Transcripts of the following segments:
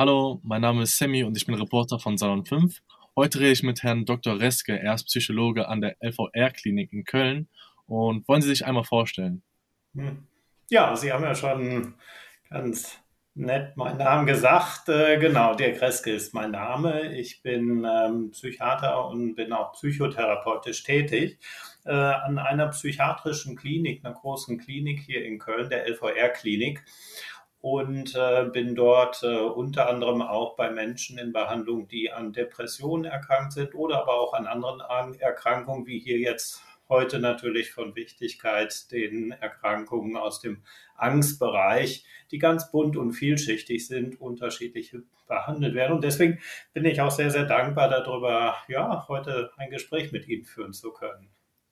Hallo, mein Name ist Sammy und ich bin Reporter von Salon 5. Heute rede ich mit Herrn Dr. Reske, er ist Psychologe an der LVR-Klinik in Köln. Und wollen Sie sich einmal vorstellen? Hm. Ja, Sie haben ja schon ganz nett meinen Namen gesagt. Äh, genau, Dirk Reske ist mein Name. Ich bin ähm, Psychiater und bin auch psychotherapeutisch tätig äh, an einer psychiatrischen Klinik, einer großen Klinik hier in Köln, der LVR-Klinik und äh, bin dort äh, unter anderem auch bei Menschen in Behandlung, die an Depressionen erkrankt sind oder aber auch an anderen Erkrankungen, wie hier jetzt heute natürlich von Wichtigkeit den Erkrankungen aus dem Angstbereich, die ganz bunt und vielschichtig sind, unterschiedlich behandelt werden. Und deswegen bin ich auch sehr, sehr dankbar darüber, ja, heute ein Gespräch mit Ihnen führen zu können.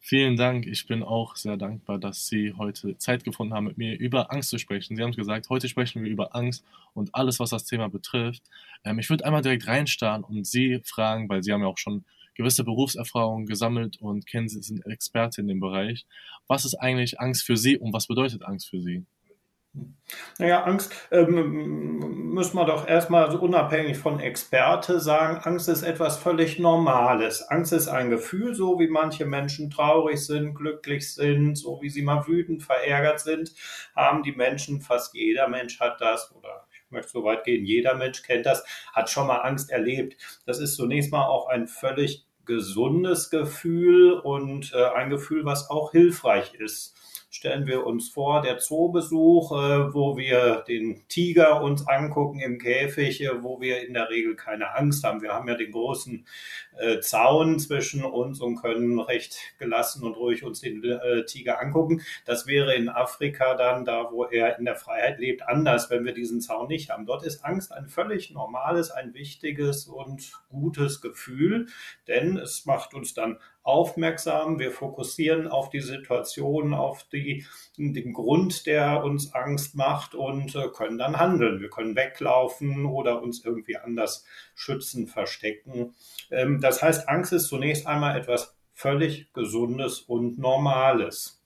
Vielen Dank. Ich bin auch sehr dankbar, dass Sie heute Zeit gefunden haben, mit mir über Angst zu sprechen. Sie haben es gesagt, heute sprechen wir über Angst und alles, was das Thema betrifft. Ähm, ich würde einmal direkt reinstarren und Sie fragen, weil Sie haben ja auch schon gewisse Berufserfahrungen gesammelt und kennen Sie, sind Experte in dem Bereich. Was ist eigentlich Angst für Sie und was bedeutet Angst für Sie? Naja, Angst ähm, müssen wir doch erstmal so unabhängig von Experte sagen, Angst ist etwas völlig Normales. Angst ist ein Gefühl, so wie manche Menschen traurig sind, glücklich sind, so wie sie mal wütend, verärgert sind, haben die Menschen, fast jeder Mensch hat das oder ich möchte so weit gehen, jeder Mensch kennt das, hat schon mal Angst erlebt. Das ist zunächst mal auch ein völlig gesundes Gefühl und äh, ein Gefühl, was auch hilfreich ist stellen wir uns vor, der Zoobesuch, äh, wo wir den Tiger uns angucken im Käfig, äh, wo wir in der Regel keine Angst haben. Wir haben ja den großen äh, Zaun zwischen uns und können recht gelassen und ruhig uns den Tiger angucken. Das wäre in Afrika dann, da wo er in der Freiheit lebt, anders, wenn wir diesen Zaun nicht haben. Dort ist Angst ein völlig normales, ein wichtiges und gutes Gefühl, denn es macht uns dann aufmerksam, wir fokussieren auf die Situation, auf die, den Grund, der uns Angst macht und äh, können dann handeln. Wir können weglaufen oder uns irgendwie anders schützen, verstecken. Ähm, das heißt, Angst ist zunächst einmal etwas völlig Gesundes und Normales.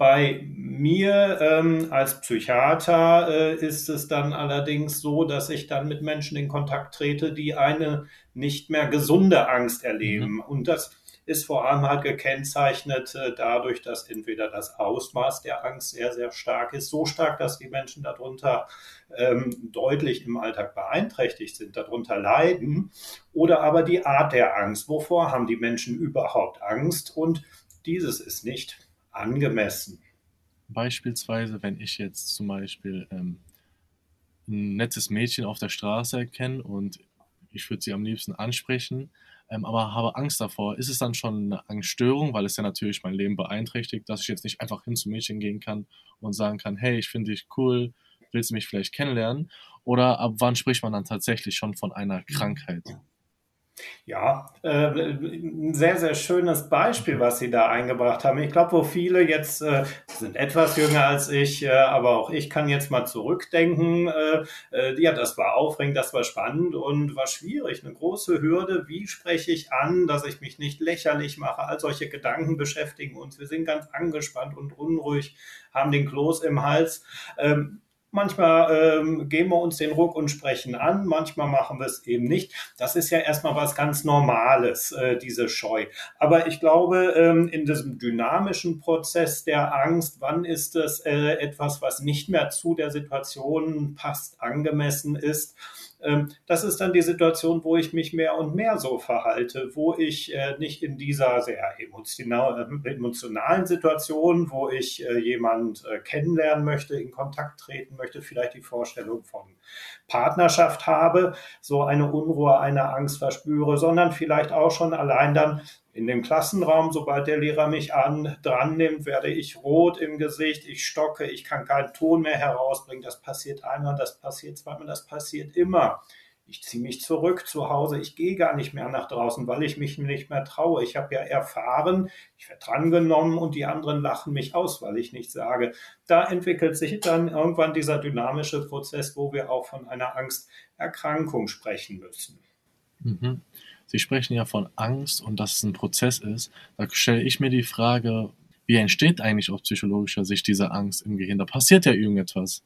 Bei mir ähm, als Psychiater äh, ist es dann allerdings so, dass ich dann mit Menschen in Kontakt trete, die eine nicht mehr gesunde Angst erleben. Mhm. Und das ist vor allem halt gekennzeichnet äh, dadurch, dass entweder das Ausmaß der Angst sehr, sehr stark ist, so stark, dass die Menschen darunter ähm, deutlich im Alltag beeinträchtigt sind, darunter leiden, oder aber die Art der Angst. Wovor haben die Menschen überhaupt Angst? Und dieses ist nicht angemessen. Beispielsweise, wenn ich jetzt zum Beispiel ähm, ein nettes Mädchen auf der Straße erkenne und ich würde sie am liebsten ansprechen, ähm, aber habe Angst davor. Ist es dann schon eine Angststörung, weil es ja natürlich mein Leben beeinträchtigt, dass ich jetzt nicht einfach hin zum Mädchen gehen kann und sagen kann, hey, ich finde dich cool, willst du mich vielleicht kennenlernen? Oder ab wann spricht man dann tatsächlich schon von einer Krankheit? Ja, äh, ein sehr, sehr schönes Beispiel, was Sie da eingebracht haben. Ich glaube, wo viele jetzt äh, sind etwas jünger als ich, äh, aber auch ich kann jetzt mal zurückdenken. Äh, äh, ja, das war aufregend, das war spannend und war schwierig. Eine große Hürde. Wie spreche ich an, dass ich mich nicht lächerlich mache? All solche Gedanken beschäftigen uns. Wir sind ganz angespannt und unruhig, haben den Kloß im Hals. Ähm, Manchmal ähm, geben wir uns den Ruck und sprechen an, manchmal machen wir es eben nicht. Das ist ja erstmal was ganz Normales, äh, diese Scheu. Aber ich glaube, ähm, in diesem dynamischen Prozess der Angst, wann ist es äh, etwas, was nicht mehr zu der Situation passt, angemessen ist, das ist dann die Situation, wo ich mich mehr und mehr so verhalte, wo ich äh, nicht in dieser sehr emotionalen Situation, wo ich äh, jemand äh, kennenlernen möchte, in Kontakt treten möchte, vielleicht die Vorstellung von Partnerschaft habe, so eine Unruhe, eine Angst verspüre, sondern vielleicht auch schon allein dann in dem Klassenraum, sobald der Lehrer mich an, dran nimmt, werde ich rot im Gesicht, ich stocke, ich kann keinen Ton mehr herausbringen. Das passiert einmal, das passiert zweimal, das passiert immer. Ich ziehe mich zurück zu Hause, ich gehe gar nicht mehr nach draußen, weil ich mich nicht mehr traue. Ich habe ja erfahren, ich werde drangenommen und die anderen lachen mich aus, weil ich nichts sage. Da entwickelt sich dann irgendwann dieser dynamische Prozess, wo wir auch von einer Angsterkrankung sprechen müssen. Mhm. Sie sprechen ja von Angst und dass es ein Prozess ist. Da stelle ich mir die Frage, wie entsteht eigentlich aus psychologischer Sicht diese Angst im Gehirn? Da passiert ja irgendetwas.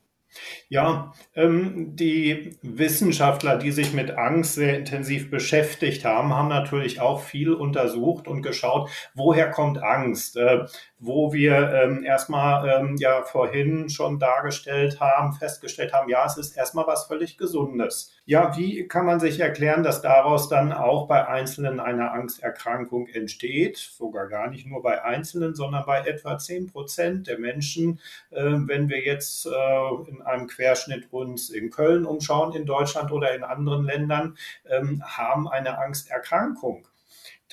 Ja, ähm, die Wissenschaftler, die sich mit Angst sehr intensiv beschäftigt haben, haben natürlich auch viel untersucht und geschaut, woher kommt Angst, äh, wo wir ähm, erstmal ähm, ja vorhin schon dargestellt haben, festgestellt haben, ja, es ist erstmal was völlig Gesundes. Ja, wie kann man sich erklären, dass daraus dann auch bei Einzelnen eine Angsterkrankung entsteht? Sogar gar nicht nur bei Einzelnen, sondern bei etwa 10 Prozent der Menschen, äh, wenn wir jetzt äh, in einem Querschnitt uns in Köln umschauen, in Deutschland oder in anderen Ländern, ähm, haben eine Angsterkrankung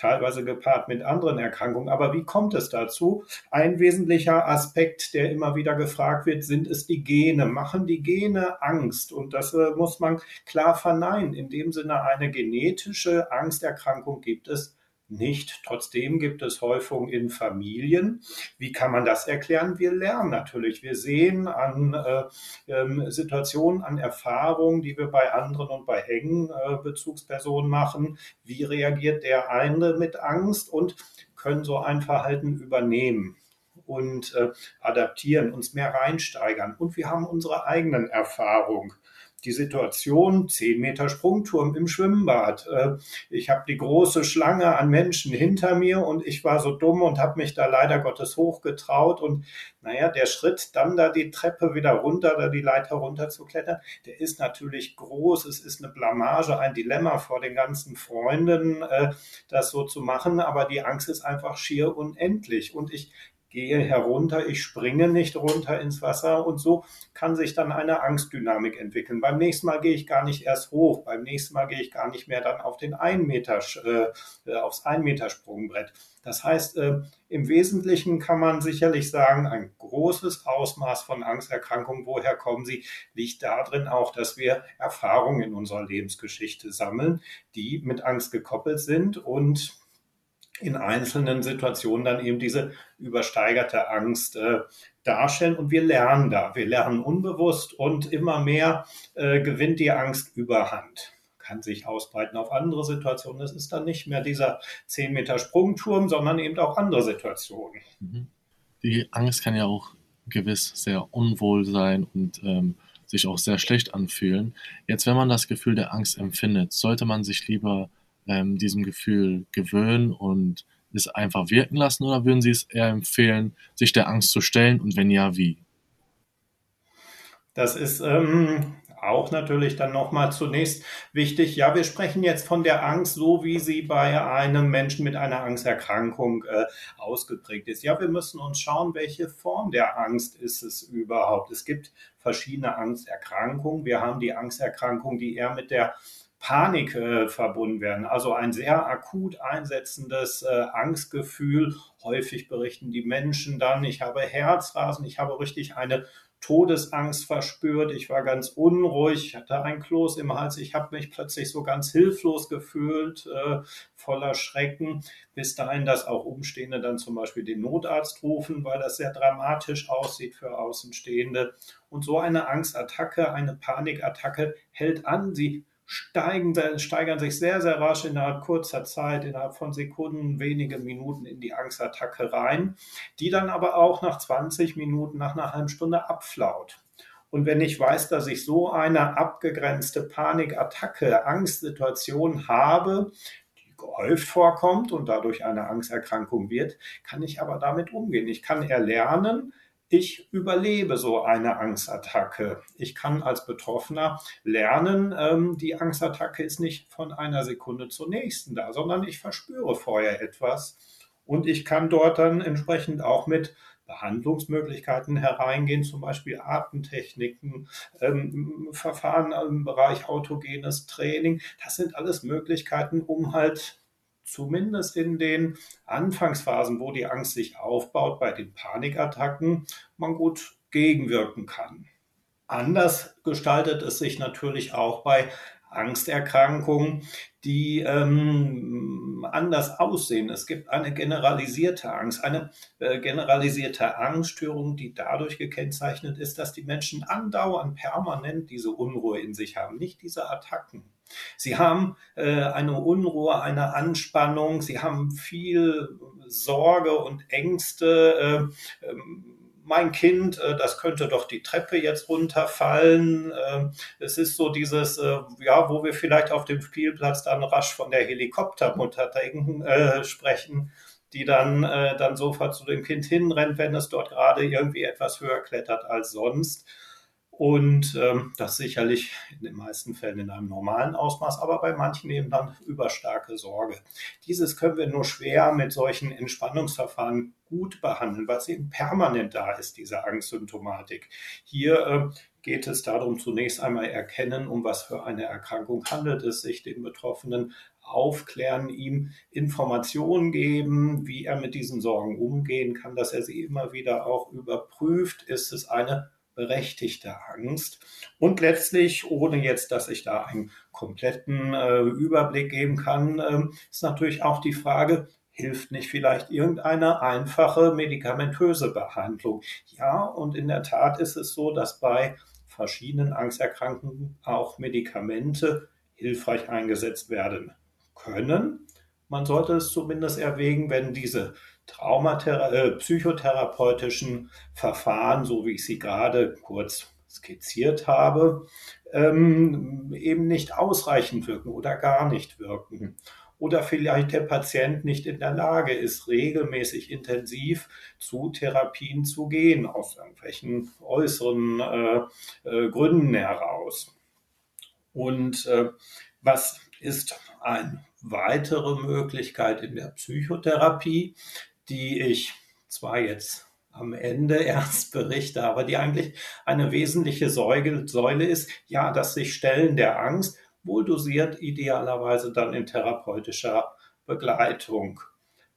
teilweise gepaart mit anderen Erkrankungen. Aber wie kommt es dazu? Ein wesentlicher Aspekt, der immer wieder gefragt wird, sind es die Gene. Machen die Gene Angst? Und das äh, muss man klar verneinen. In dem Sinne eine genetische Angsterkrankung gibt es nicht. Trotzdem gibt es Häufung in Familien. Wie kann man das erklären? Wir lernen natürlich. Wir sehen an äh, äh, Situationen, an Erfahrungen, die wir bei anderen und bei engen äh, Bezugspersonen machen. Wie reagiert der eine mit Angst und können so ein Verhalten übernehmen? und äh, adaptieren, uns mehr reinsteigern. Und wir haben unsere eigenen Erfahrungen die Situation, 10 Meter Sprungturm im Schwimmbad. Äh, ich habe die große Schlange an Menschen hinter mir und ich war so dumm und habe mich da leider Gottes hochgetraut. Und naja, der Schritt, dann da die Treppe wieder runter oder die Leiter runter zu klettern, der ist natürlich groß. Es ist eine Blamage, ein Dilemma vor den ganzen Freunden, äh, das so zu machen. Aber die Angst ist einfach schier unendlich. Und ich gehe herunter, ich springe nicht runter ins Wasser und so kann sich dann eine Angstdynamik entwickeln. Beim nächsten Mal gehe ich gar nicht erst hoch, beim nächsten Mal gehe ich gar nicht mehr dann auf den ein Meter, äh, aufs ein Meter Sprungbrett. Das heißt, äh, im Wesentlichen kann man sicherlich sagen, ein großes Ausmaß von Angsterkrankungen, woher kommen sie, liegt darin auch, dass wir Erfahrungen in unserer Lebensgeschichte sammeln, die mit Angst gekoppelt sind und in einzelnen Situationen dann eben diese übersteigerte Angst äh, darstellen. Und wir lernen da. Wir lernen unbewusst und immer mehr äh, gewinnt die Angst überhand. Kann sich ausbreiten auf andere Situationen. Es ist dann nicht mehr dieser 10 Meter Sprungturm, sondern eben auch andere Situationen. Mhm. Die Angst kann ja auch gewiss sehr unwohl sein und ähm, sich auch sehr schlecht anfühlen. Jetzt, wenn man das Gefühl der Angst empfindet, sollte man sich lieber ähm, diesem Gefühl gewöhnen und es einfach wirken lassen oder würden Sie es eher empfehlen, sich der Angst zu stellen und wenn ja, wie? Das ist ähm, auch natürlich dann nochmal zunächst wichtig. Ja, wir sprechen jetzt von der Angst, so wie sie bei einem Menschen mit einer Angsterkrankung äh, ausgeprägt ist. Ja, wir müssen uns schauen, welche Form der Angst ist es überhaupt. Es gibt verschiedene Angsterkrankungen. Wir haben die Angsterkrankung, die eher mit der Panik äh, verbunden werden. Also ein sehr akut einsetzendes äh, Angstgefühl. Häufig berichten die Menschen dann, ich habe Herzrasen, ich habe richtig eine Todesangst verspürt, ich war ganz unruhig, ich hatte ein Kloß im Hals, ich habe mich plötzlich so ganz hilflos gefühlt, äh, voller Schrecken, bis dahin, dass auch Umstehende dann zum Beispiel den Notarzt rufen, weil das sehr dramatisch aussieht für Außenstehende. Und so eine Angstattacke, eine Panikattacke hält an, sie steigen, steigern sich sehr, sehr rasch innerhalb kurzer Zeit, innerhalb von Sekunden, wenige Minuten in die Angstattacke rein, die dann aber auch nach 20 Minuten, nach einer halben Stunde abflaut. Und wenn ich weiß, dass ich so eine abgegrenzte Panikattacke, Angstsituation habe, die gehäuft vorkommt und dadurch eine Angsterkrankung wird, kann ich aber damit umgehen. Ich kann erlernen, ich überlebe so eine Angstattacke. Ich kann als Betroffener lernen, ähm, die Angstattacke ist nicht von einer Sekunde zur nächsten da, sondern ich verspüre vorher etwas und ich kann dort dann entsprechend auch mit Behandlungsmöglichkeiten hereingehen, zum Beispiel Atemtechniken, ähm, Verfahren im Bereich autogenes Training. Das sind alles Möglichkeiten, um halt zumindest in den Anfangsphasen, wo die Angst sich aufbaut, bei den Panikattacken, man gut gegenwirken kann. Anders gestaltet es sich natürlich auch bei Angsterkrankungen, die ähm, anders aussehen. Es gibt eine generalisierte Angst, eine äh, generalisierte Angststörung, die dadurch gekennzeichnet ist, dass die Menschen andauernd permanent diese Unruhe in sich haben, nicht diese Attacken. Sie haben äh, eine Unruhe, eine Anspannung, sie haben viel Sorge und Ängste. Äh, ähm, mein Kind, äh, das könnte doch die Treppe jetzt runterfallen. Ähm, es ist so dieses, äh, ja, wo wir vielleicht auf dem Spielplatz dann rasch von der Helikoptermutter denken, äh, sprechen, die dann, äh, dann sofort zu dem Kind hinrennt, wenn es dort gerade irgendwie etwas höher klettert als sonst. Und ähm, das sicherlich in den meisten Fällen in einem normalen Ausmaß, aber bei manchen eben dann überstarke Sorge. Dieses können wir nur schwer mit solchen Entspannungsverfahren gut behandeln, weil es eben permanent da ist, diese Angstsymptomatik. Hier äh, geht es darum, zunächst einmal erkennen, um was für eine Erkrankung handelt es sich, den Betroffenen aufklären, ihm Informationen geben, wie er mit diesen Sorgen umgehen kann, dass er sie immer wieder auch überprüft. Ist es eine berechtigte Angst. Und letztlich, ohne jetzt, dass ich da einen kompletten äh, Überblick geben kann, äh, ist natürlich auch die Frage, hilft nicht vielleicht irgendeine einfache medikamentöse Behandlung? Ja, und in der Tat ist es so, dass bei verschiedenen Angsterkrankungen auch Medikamente hilfreich eingesetzt werden können. Man sollte es zumindest erwägen, wenn diese Traumathera äh, psychotherapeutischen Verfahren, so wie ich sie gerade kurz skizziert habe, ähm, eben nicht ausreichend wirken oder gar nicht wirken. Oder vielleicht der Patient nicht in der Lage ist, regelmäßig intensiv zu Therapien zu gehen, aus irgendwelchen äußeren äh, äh, Gründen heraus. Und äh, was ist eine weitere Möglichkeit in der Psychotherapie? Die ich zwar jetzt am Ende erst berichte, aber die eigentlich eine wesentliche Säule ist, ja, das sich Stellen der Angst wohl dosiert, idealerweise dann in therapeutischer Begleitung.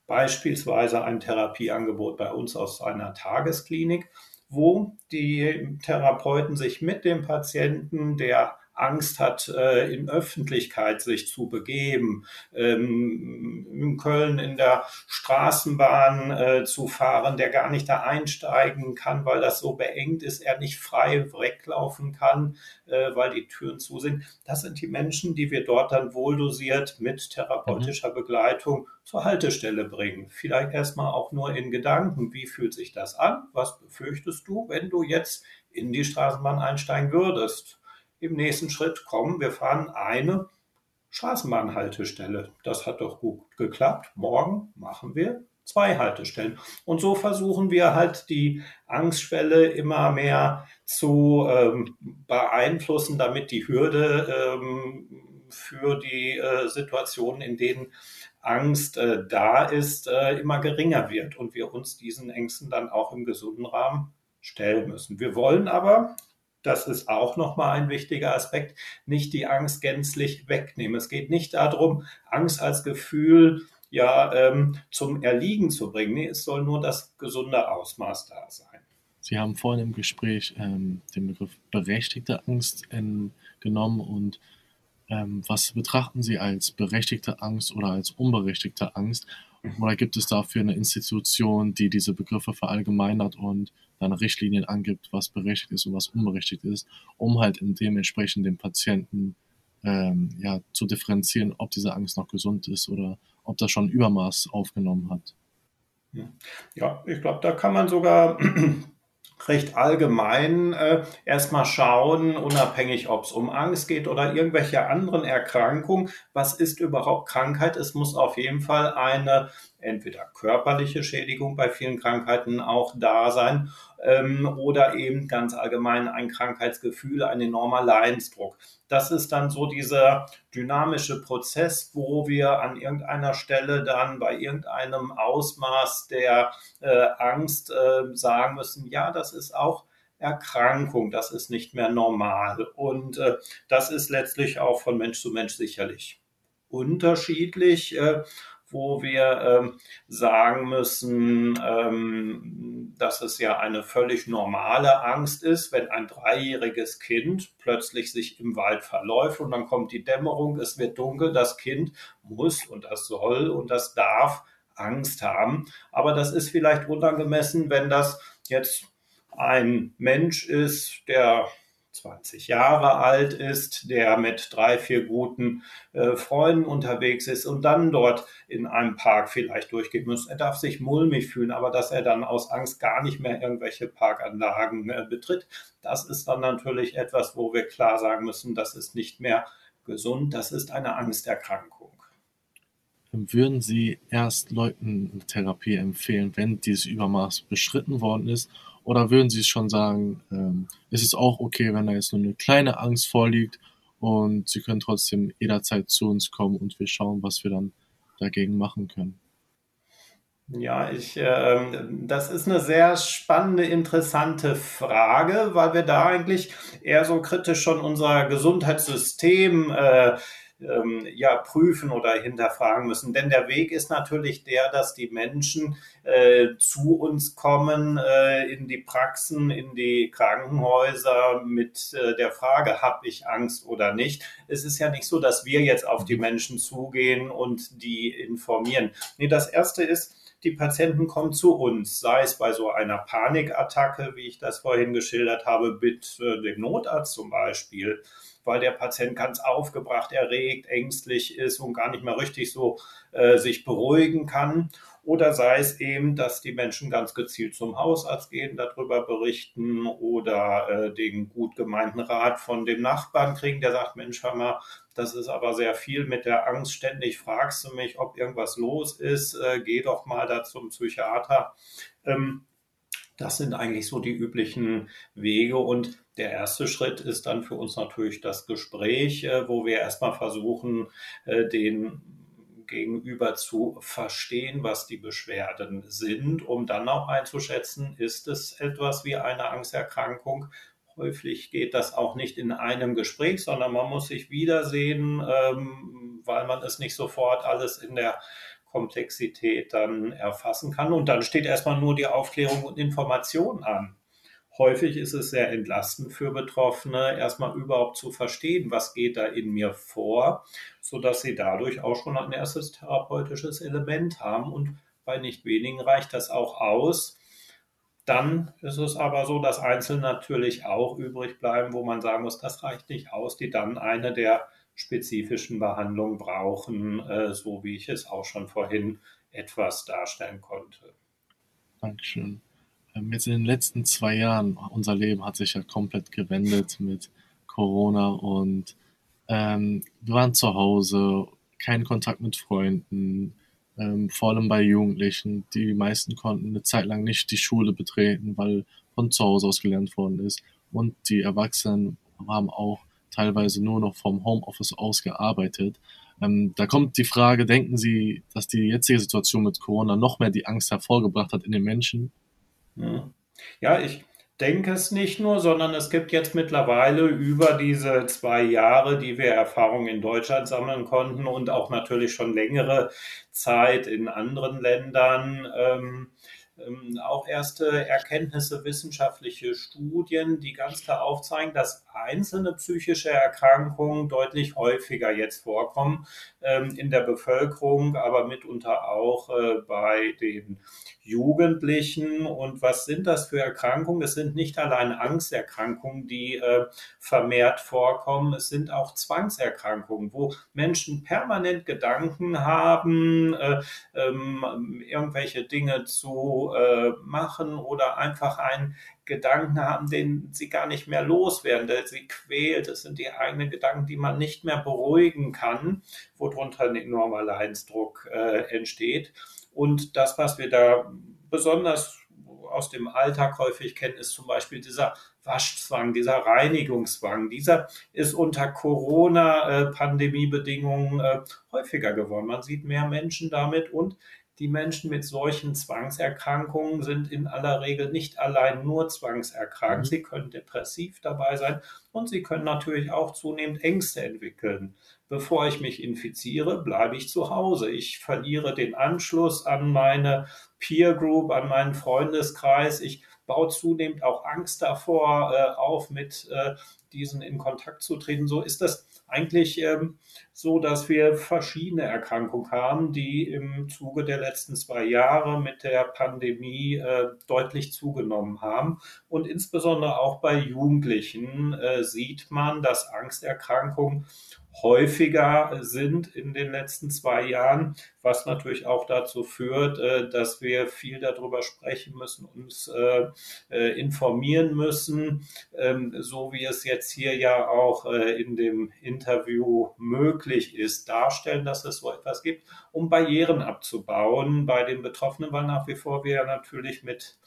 Beispielsweise ein Therapieangebot bei uns aus einer Tagesklinik, wo die Therapeuten sich mit dem Patienten, der Angst hat, äh, in Öffentlichkeit sich zu begeben, ähm, in Köln in der Straßenbahn äh, zu fahren, der gar nicht da einsteigen kann, weil das so beengt ist, er nicht frei weglaufen kann, äh, weil die Türen zu sind. Das sind die Menschen, die wir dort dann wohldosiert mit therapeutischer mhm. Begleitung zur Haltestelle bringen. Vielleicht erstmal auch nur in Gedanken. Wie fühlt sich das an? Was befürchtest du, wenn du jetzt in die Straßenbahn einsteigen würdest? Im nächsten Schritt kommen, wir fahren eine Straßenbahnhaltestelle. Das hat doch gut geklappt. Morgen machen wir zwei Haltestellen. Und so versuchen wir halt die Angstschwelle immer mehr zu ähm, beeinflussen, damit die Hürde ähm, für die äh, Situationen, in denen Angst äh, da ist, äh, immer geringer wird und wir uns diesen Ängsten dann auch im gesunden Rahmen stellen müssen. Wir wollen aber, das ist auch nochmal ein wichtiger Aspekt, nicht die Angst gänzlich wegnehmen. Es geht nicht darum, Angst als Gefühl ja ähm, zum Erliegen zu bringen. Nee, es soll nur das gesunde Ausmaß da sein. Sie haben vorhin im Gespräch ähm, den Begriff berechtigte Angst genommen und ähm, was betrachten Sie als berechtigte Angst oder als unberechtigte Angst? Oder gibt es dafür eine Institution, die diese Begriffe verallgemeinert und dann Richtlinien angibt, was berechtigt ist und was unberechtigt ist, um halt dementsprechend den Patienten ähm, ja, zu differenzieren, ob diese Angst noch gesund ist oder ob das schon Übermaß aufgenommen hat. Ja, ich glaube, da kann man sogar recht allgemein äh, erstmal schauen, unabhängig ob es um Angst geht oder irgendwelche anderen Erkrankungen, was ist überhaupt Krankheit? Es muss auf jeden Fall eine entweder körperliche Schädigung bei vielen Krankheiten auch da sein ähm, oder eben ganz allgemein ein Krankheitsgefühl, ein enormer Leidensdruck. Das ist dann so dieser dynamische Prozess, wo wir an irgendeiner Stelle dann bei irgendeinem Ausmaß der äh, Angst äh, sagen müssen, ja, das ist auch Erkrankung, das ist nicht mehr normal. Und äh, das ist letztlich auch von Mensch zu Mensch sicherlich unterschiedlich. Äh, wo wir ähm, sagen müssen, ähm, dass es ja eine völlig normale Angst ist, wenn ein dreijähriges Kind plötzlich sich im Wald verläuft und dann kommt die Dämmerung, es wird dunkel, das Kind muss und das soll und das darf Angst haben. Aber das ist vielleicht unangemessen, wenn das jetzt ein Mensch ist, der 20 Jahre alt ist, der mit drei, vier guten äh, Freunden unterwegs ist und dann dort in einem Park vielleicht durchgehen muss. Er darf sich mulmig fühlen, aber dass er dann aus Angst gar nicht mehr irgendwelche Parkanlagen äh, betritt, das ist dann natürlich etwas, wo wir klar sagen müssen, das ist nicht mehr gesund, das ist eine Angsterkrankung. Würden Sie erst Leuten Therapie empfehlen, wenn dieses Übermaß beschritten worden ist? Oder würden Sie schon sagen, ähm, es ist auch okay, wenn da jetzt nur eine kleine Angst vorliegt und Sie können trotzdem jederzeit zu uns kommen und wir schauen, was wir dann dagegen machen können? Ja, ich, äh, das ist eine sehr spannende, interessante Frage, weil wir da eigentlich eher so kritisch schon unser Gesundheitssystem äh, ähm, ja prüfen oder hinterfragen müssen. Denn der Weg ist natürlich der, dass die Menschen äh, zu uns kommen äh, in die Praxen, in die Krankenhäuser mit äh, der Frage, habe ich Angst oder nicht. Es ist ja nicht so, dass wir jetzt auf die Menschen zugehen und die informieren. Nee, das erste ist, die Patienten kommen zu uns, sei es bei so einer Panikattacke, wie ich das vorhin geschildert habe, mit äh, dem Notarzt zum Beispiel weil der Patient ganz aufgebracht, erregt, ängstlich ist und gar nicht mehr richtig so äh, sich beruhigen kann. Oder sei es eben, dass die Menschen ganz gezielt zum Hausarzt gehen, darüber berichten oder äh, den gut gemeinten Rat von dem Nachbarn kriegen, der sagt, Mensch, hör mal, das ist aber sehr viel mit der Angst. Ständig fragst du mich, ob irgendwas los ist. Äh, geh doch mal da zum Psychiater. Ähm, das sind eigentlich so die üblichen Wege. Und der erste Schritt ist dann für uns natürlich das Gespräch, äh, wo wir erstmal versuchen, äh, den Gegenüber zu verstehen, was die Beschwerden sind, um dann auch einzuschätzen, ist es etwas wie eine Angsterkrankung. Häufig geht das auch nicht in einem Gespräch, sondern man muss sich wiedersehen, ähm, weil man es nicht sofort alles in der Komplexität dann erfassen kann. Und dann steht erstmal nur die Aufklärung und Information an. Häufig ist es sehr entlastend für Betroffene, erstmal überhaupt zu verstehen, was geht da in mir vor, sodass sie dadurch auch schon ein erstes therapeutisches Element haben. Und bei nicht wenigen reicht das auch aus. Dann ist es aber so, dass Einzelne natürlich auch übrig bleiben, wo man sagen muss, das reicht nicht aus, die dann eine der spezifischen Behandlung brauchen, äh, so wie ich es auch schon vorhin etwas darstellen konnte. Dankeschön. Ähm, jetzt in den letzten zwei Jahren, unser Leben hat sich ja komplett gewendet mit Corona und ähm, wir waren zu Hause, kein Kontakt mit Freunden, ähm, vor allem bei Jugendlichen. Die meisten konnten eine Zeit lang nicht die Schule betreten, weil von zu Hause aus gelernt worden ist. Und die Erwachsenen haben auch teilweise nur noch vom Homeoffice aus gearbeitet. Ähm, da kommt die Frage, denken Sie, dass die jetzige Situation mit Corona noch mehr die Angst hervorgebracht hat in den Menschen? Ja, ich denke es nicht nur, sondern es gibt jetzt mittlerweile über diese zwei Jahre, die wir Erfahrungen in Deutschland sammeln konnten und auch natürlich schon längere Zeit in anderen Ländern, ähm, ähm, auch erste Erkenntnisse, wissenschaftliche Studien, die ganz klar aufzeigen, dass einzelne psychische Erkrankungen deutlich häufiger jetzt vorkommen ähm, in der Bevölkerung, aber mitunter auch äh, bei den Jugendlichen. Und was sind das für Erkrankungen? Es sind nicht allein Angsterkrankungen, die äh, vermehrt vorkommen. Es sind auch Zwangserkrankungen, wo Menschen permanent Gedanken haben, äh, ähm, irgendwelche Dinge zu äh, machen oder einfach einen Gedanken haben, den sie gar nicht mehr loswerden, der sie quält. Das sind die eigenen Gedanken, die man nicht mehr beruhigen kann, worunter ein enormer Leidensdruck äh, entsteht. Und das, was wir da besonders aus dem Alltag häufig kennen, ist zum Beispiel dieser Waschzwang, dieser Reinigungszwang. Dieser ist unter Corona-Pandemiebedingungen äh, häufiger geworden. Man sieht mehr Menschen damit und die Menschen mit solchen Zwangserkrankungen sind in aller Regel nicht allein nur zwangserkrankt. Mhm. Sie können depressiv dabei sein und sie können natürlich auch zunehmend Ängste entwickeln. Bevor ich mich infiziere, bleibe ich zu Hause. Ich verliere den Anschluss an meine Peer Group, an meinen Freundeskreis. Ich baue zunehmend auch Angst davor äh, auf, mit äh, diesen in Kontakt zu treten. So ist das eigentlich ähm, so, dass wir verschiedene Erkrankungen haben, die im Zuge der letzten zwei Jahre mit der Pandemie äh, deutlich zugenommen haben. Und insbesondere auch bei Jugendlichen äh, sieht man, dass Angsterkrankungen häufiger sind in den letzten zwei Jahren, was natürlich auch dazu führt, äh, dass wir viel darüber sprechen müssen, uns äh, äh, informieren müssen, ähm, so wie es jetzt hier ja auch in dem Interview möglich ist, darstellen, dass es so etwas gibt, um Barrieren abzubauen. Bei den Betroffenen, weil nach wie vor wir ja natürlich mit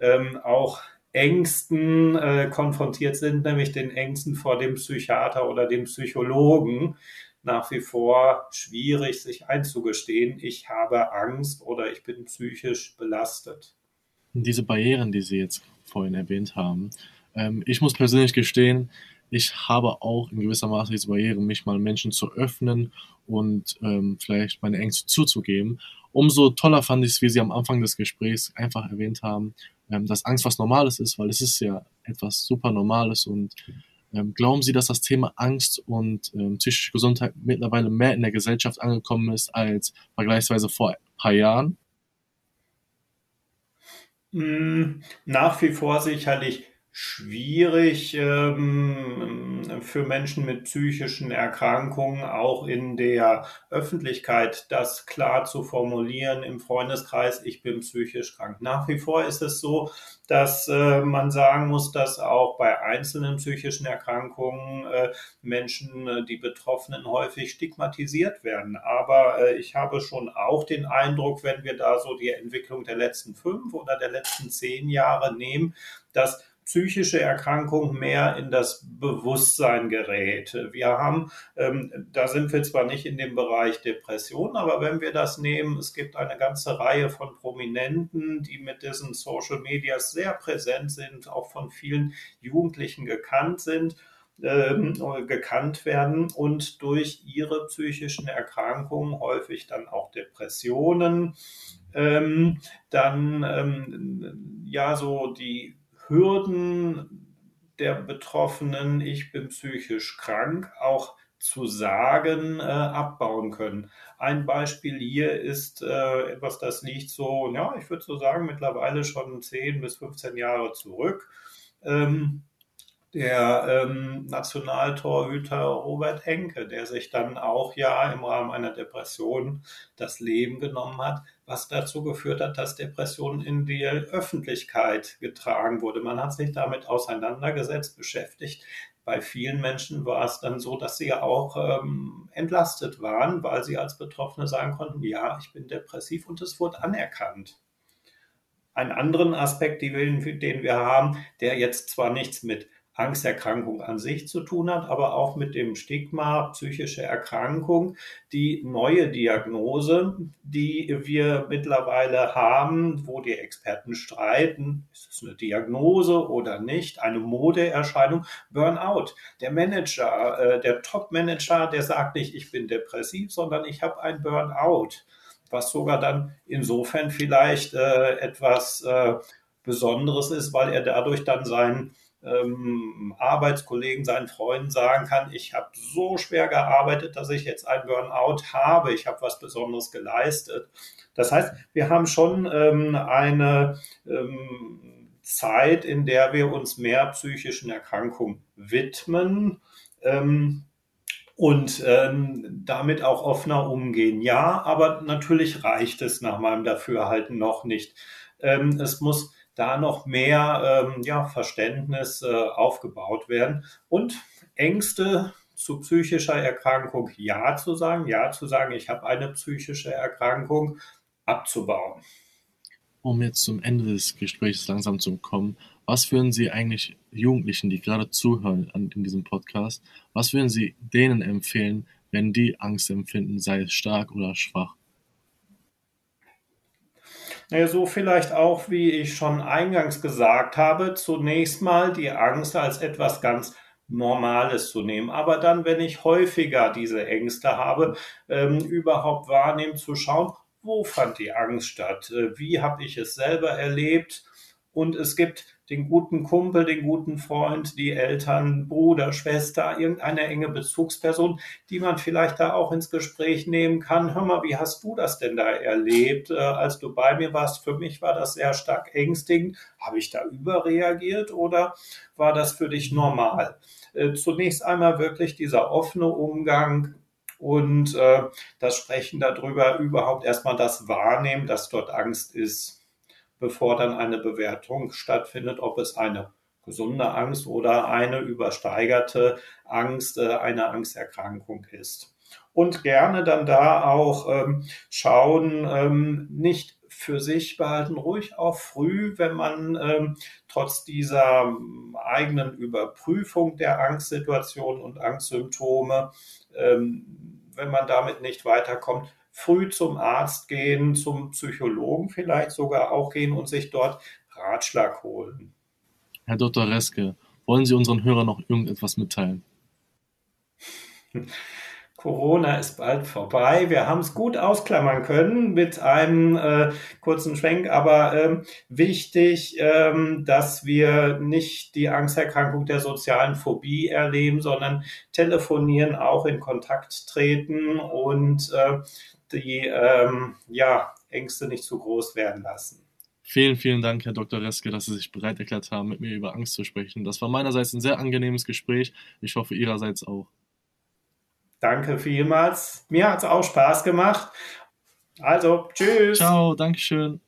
ähm, auch Ängsten äh, konfrontiert sind, nämlich den Ängsten vor dem Psychiater oder dem Psychologen, nach wie vor schwierig, sich einzugestehen, ich habe Angst oder ich bin psychisch belastet. Diese Barrieren, die Sie jetzt vorhin erwähnt haben, ähm, ich muss persönlich gestehen, ich habe auch in gewisser Maße diese Barrieren, mich mal Menschen zu öffnen und ähm, vielleicht meine Ängste zuzugeben. Umso toller fand ich es, wie Sie am Anfang des Gesprächs einfach erwähnt haben, ähm, dass Angst was Normales ist, weil es ist ja etwas super Normales und ähm, glauben Sie, dass das Thema Angst und ähm, psychische Gesundheit mittlerweile mehr in der Gesellschaft angekommen ist als vergleichsweise vor ein paar Jahren? Hm, nach wie vor sicherlich schwierig ähm, für Menschen mit psychischen Erkrankungen auch in der Öffentlichkeit das klar zu formulieren im Freundeskreis, ich bin psychisch krank. Nach wie vor ist es so, dass äh, man sagen muss, dass auch bei einzelnen psychischen Erkrankungen äh, Menschen, äh, die Betroffenen häufig stigmatisiert werden. Aber äh, ich habe schon auch den Eindruck, wenn wir da so die Entwicklung der letzten fünf oder der letzten zehn Jahre nehmen, dass psychische Erkrankung mehr in das Bewusstsein gerät. Wir haben, ähm, da sind wir zwar nicht in dem Bereich Depression, aber wenn wir das nehmen, es gibt eine ganze Reihe von Prominenten, die mit diesen Social Medias sehr präsent sind, auch von vielen Jugendlichen gekannt sind ähm, gekannt werden und durch ihre psychischen Erkrankungen, häufig dann auch Depressionen, ähm, dann ähm, ja so die Hürden der Betroffenen, ich bin psychisch krank, auch zu sagen, äh, abbauen können. Ein Beispiel hier ist äh, etwas, das liegt so, ja, ich würde so sagen, mittlerweile schon 10 bis 15 Jahre zurück. Ähm, der ähm, Nationaltorhüter Robert Henke, der sich dann auch ja im Rahmen einer Depression das Leben genommen hat, was dazu geführt hat, dass Depression in die Öffentlichkeit getragen wurde. Man hat sich damit auseinandergesetzt, beschäftigt. Bei vielen Menschen war es dann so, dass sie auch ähm, entlastet waren, weil sie als Betroffene sagen konnten, ja, ich bin depressiv und es wurde anerkannt. Einen anderen Aspekt, den wir haben, der jetzt zwar nichts mit Angsterkrankung an sich zu tun hat, aber auch mit dem Stigma psychische Erkrankung, die neue Diagnose, die wir mittlerweile haben, wo die Experten streiten, ist es eine Diagnose oder nicht, eine Modeerscheinung, Burnout. Der Manager, äh, der Top-Manager, der sagt nicht, ich bin depressiv, sondern ich habe ein Burnout, was sogar dann insofern vielleicht äh, etwas äh, Besonderes ist, weil er dadurch dann seinen ähm, Arbeitskollegen, seinen Freunden sagen kann, ich habe so schwer gearbeitet, dass ich jetzt ein Burnout habe, ich habe was Besonderes geleistet. Das heißt, wir haben schon ähm, eine ähm, Zeit, in der wir uns mehr psychischen Erkrankungen widmen. Ähm, und ähm, damit auch offener umgehen. Ja, aber natürlich reicht es nach meinem Dafürhalten noch nicht. Ähm, es muss da noch mehr ähm, ja, Verständnis äh, aufgebaut werden und Ängste zu psychischer Erkrankung Ja zu sagen, Ja zu sagen, ich habe eine psychische Erkrankung abzubauen. Um jetzt zum Ende des Gesprächs langsam zu kommen, was würden Sie eigentlich Jugendlichen, die gerade zuhören an, in diesem Podcast, was würden Sie denen empfehlen, wenn die Angst empfinden, sei es stark oder schwach? So vielleicht auch, wie ich schon eingangs gesagt habe, zunächst mal die Angst als etwas ganz Normales zu nehmen. Aber dann, wenn ich häufiger diese Ängste habe, ähm, überhaupt wahrnehmen, zu schauen, wo fand die Angst statt? Äh, wie habe ich es selber erlebt? Und es gibt den guten Kumpel, den guten Freund, die Eltern, Bruder, Schwester, irgendeine enge Bezugsperson, die man vielleicht da auch ins Gespräch nehmen kann. Hör mal, wie hast du das denn da erlebt, äh, als du bei mir warst? Für mich war das sehr stark ängstigend. Habe ich da überreagiert oder war das für dich normal? Äh, zunächst einmal wirklich dieser offene Umgang, und äh, das Sprechen darüber, überhaupt erstmal das Wahrnehmen, dass dort Angst ist bevor dann eine Bewertung stattfindet, ob es eine gesunde Angst oder eine übersteigerte Angst, äh, eine Angsterkrankung ist. Und gerne dann da auch ähm, schauen, ähm, nicht für sich behalten, ruhig auch früh, wenn man ähm, trotz dieser ähm, eigenen Überprüfung der Angstsituation und Angstsymptome, ähm, wenn man damit nicht weiterkommt, früh zum Arzt gehen, zum Psychologen vielleicht sogar auch gehen und sich dort Ratschlag holen. Herr Dr. Reske, wollen Sie unseren Hörern noch irgendetwas mitteilen? Corona ist bald vorbei. Wir haben es gut ausklammern können mit einem äh, kurzen Schwenk, aber ähm, wichtig, ähm, dass wir nicht die Angsterkrankung der sozialen Phobie erleben, sondern telefonieren, auch in Kontakt treten und äh, die ähm, ja, Ängste nicht zu groß werden lassen. Vielen, vielen Dank, Herr Dr. Reske, dass Sie sich bereit erklärt haben, mit mir über Angst zu sprechen. Das war meinerseits ein sehr angenehmes Gespräch. Ich hoffe, Ihrerseits auch. Danke vielmals. Mir hat es auch Spaß gemacht. Also, tschüss. Ciao, Dankeschön.